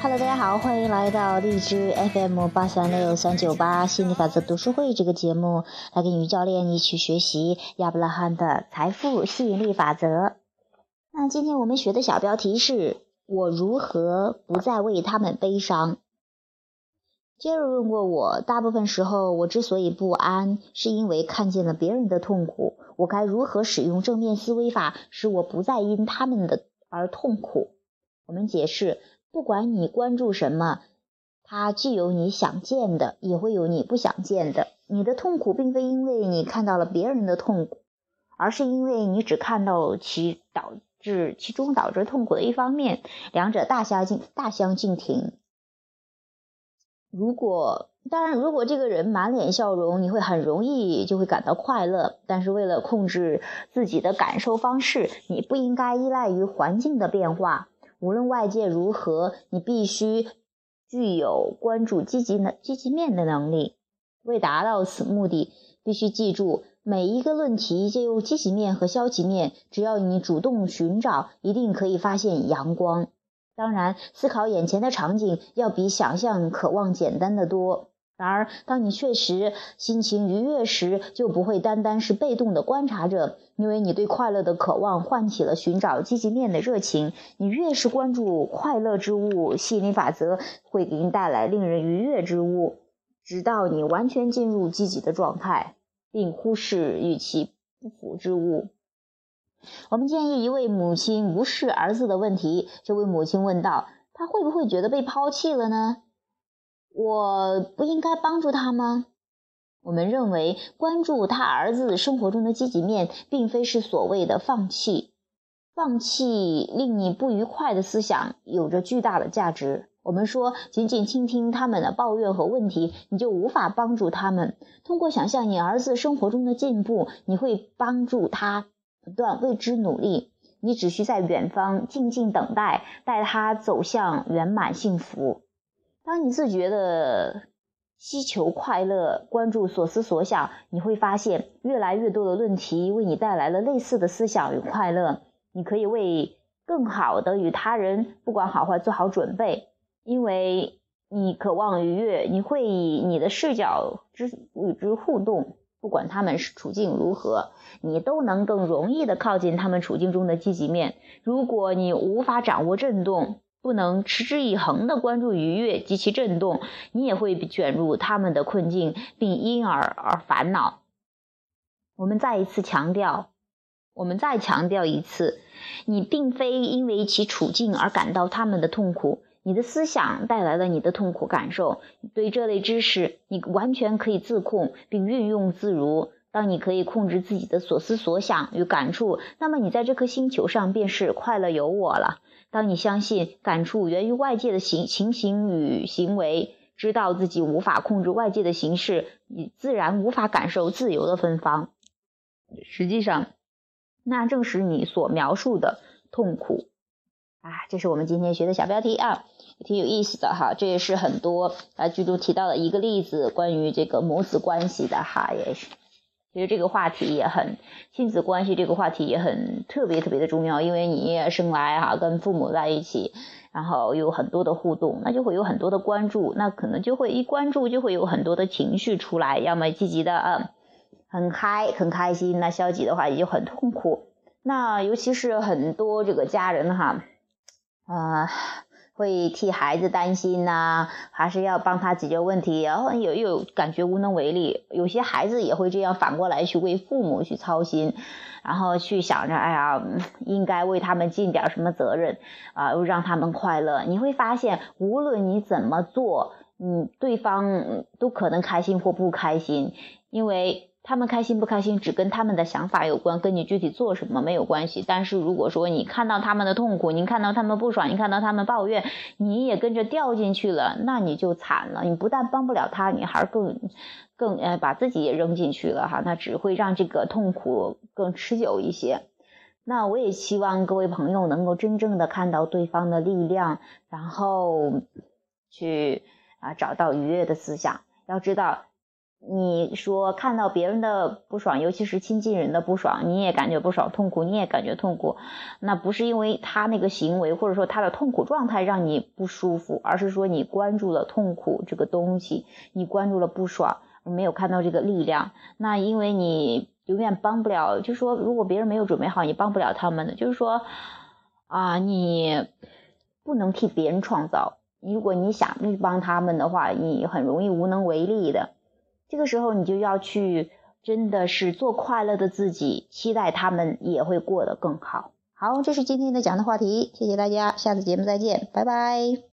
Hello，大家好，欢迎来到荔枝 FM 八三六三九八心理法则读书会这个节目，来跟于教练一起学习亚伯拉罕的财富吸引力法则。那今天我们学的小标题是我如何不再为他们悲伤。杰瑞问过我，大部分时候我之所以不安，是因为看见了别人的痛苦。我该如何使用正面思维法，使我不再因他们的而痛苦？我们解释，不管你关注什么，它既有你想见的，也会有你不想见的。你的痛苦并非因为你看到了别人的痛苦，而是因为你只看到其导致其中导致痛苦的一方面，两者大相径大相径庭。如果当然，如果这个人满脸笑容，你会很容易就会感到快乐。但是为了控制自己的感受方式，你不应该依赖于环境的变化。无论外界如何，你必须具有关注积极的积极面的能力。为达到此目的，必须记住每一个论题皆有积极面和消极面。只要你主动寻找，一定可以发现阳光。当然，思考眼前的场景要比想象、渴望简单的多。然而，当你确实心情愉悦时，就不会单单是被动的观察者，因为你对快乐的渴望唤起了寻找积极面的热情。你越是关注快乐之物，吸引力法则会给你带来令人愉悦之物，直到你完全进入积极的状态，并忽视与其不符之物。我们建议一位母亲无视儿子的问题。这位母亲问道：“他会不会觉得被抛弃了呢？我不应该帮助他吗？”我们认为，关注他儿子生活中的积极面，并非是所谓的放弃。放弃令你不愉快的思想有着巨大的价值。我们说，仅仅倾听他们的抱怨和问题，你就无法帮助他们。通过想象你儿子生活中的进步，你会帮助他。不断为之努力，你只需在远方静静等待，带他走向圆满幸福。当你自觉的希求快乐，关注所思所想，你会发现越来越多的论题为你带来了类似的思想与快乐。你可以为更好的与他人不管好坏做好准备，因为你渴望愉悦，你会以你的视角之与之互动。不管他们是处境如何，你都能更容易的靠近他们处境中的积极面。如果你无法掌握震动，不能持之以恒的关注愉悦及其震动，你也会卷入他们的困境，并因而而烦恼。我们再一次强调，我们再强调一次，你并非因为其处境而感到他们的痛苦。你的思想带来了你的痛苦感受，对这类知识，你完全可以自控并运用自如。当你可以控制自己的所思所想与感触，那么你在这颗星球上便是快乐有我了。当你相信感触源于外界的形情形与行为，知道自己无法控制外界的形式，你自然无法感受自由的芬芳。实际上，那正是你所描述的痛苦。啊，这是我们今天学的小标题啊，挺有意思的哈。这也是很多啊剧中提到的一个例子，关于这个母子关系的哈，也是。其实这个话题也很，亲子关系这个话题也很特别特别的重要，因为你也生来哈跟父母在一起，然后有很多的互动，那就会有很多的关注，那可能就会一关注就会有很多的情绪出来，要么积极的啊，很嗨很开心，那消极的话也就很痛苦。那尤其是很多这个家人哈。啊会替孩子担心呐，还是要帮他解决问题，然后有又感觉无能为力。有些孩子也会这样反过来去为父母去操心，然后去想着，哎呀，应该为他们尽点什么责任啊，让他们快乐。你会发现，无论你怎么做，嗯，对方都可能开心或不开心，因为。他们开心不开心，只跟他们的想法有关，跟你具体做什么没有关系。但是如果说你看到他们的痛苦，你看到他们不爽，你看到他们抱怨，你也跟着掉进去了，那你就惨了。你不但帮不了他，你还更更呃把自己也扔进去了哈，那只会让这个痛苦更持久一些。那我也希望各位朋友能够真正的看到对方的力量，然后去啊找到愉悦的思想。要知道。你说看到别人的不爽，尤其是亲近人的不爽，你也感觉不爽、痛苦，你也感觉痛苦，那不是因为他那个行为或者说他的痛苦状态让你不舒服，而是说你关注了痛苦这个东西，你关注了不爽，没有看到这个力量。那因为你永远帮不了，就说如果别人没有准备好，你帮不了他们的，就是说啊，你不能替别人创造。如果你想去帮他们的话，你很容易无能为力的。这个时候，你就要去，真的是做快乐的自己，期待他们也会过得更好。好，这是今天的讲的话题，谢谢大家，下次节目再见，拜拜。